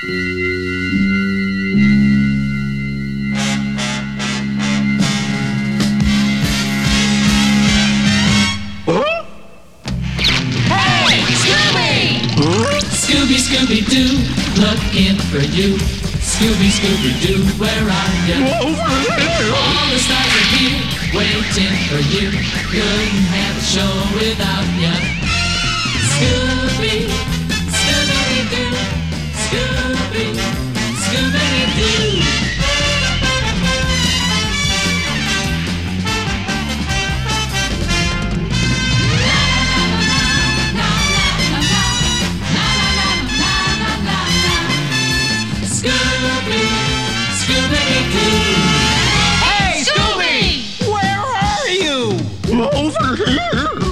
Hey, Scooby! Scooby, Scooby Doo, looking for you. Scooby, Scooby Doo, where are you? All the stars are here, waiting for you. Couldn't have a show without you. Scooby, Scooby Doo. Hey, Scooby! Where are you? Over here.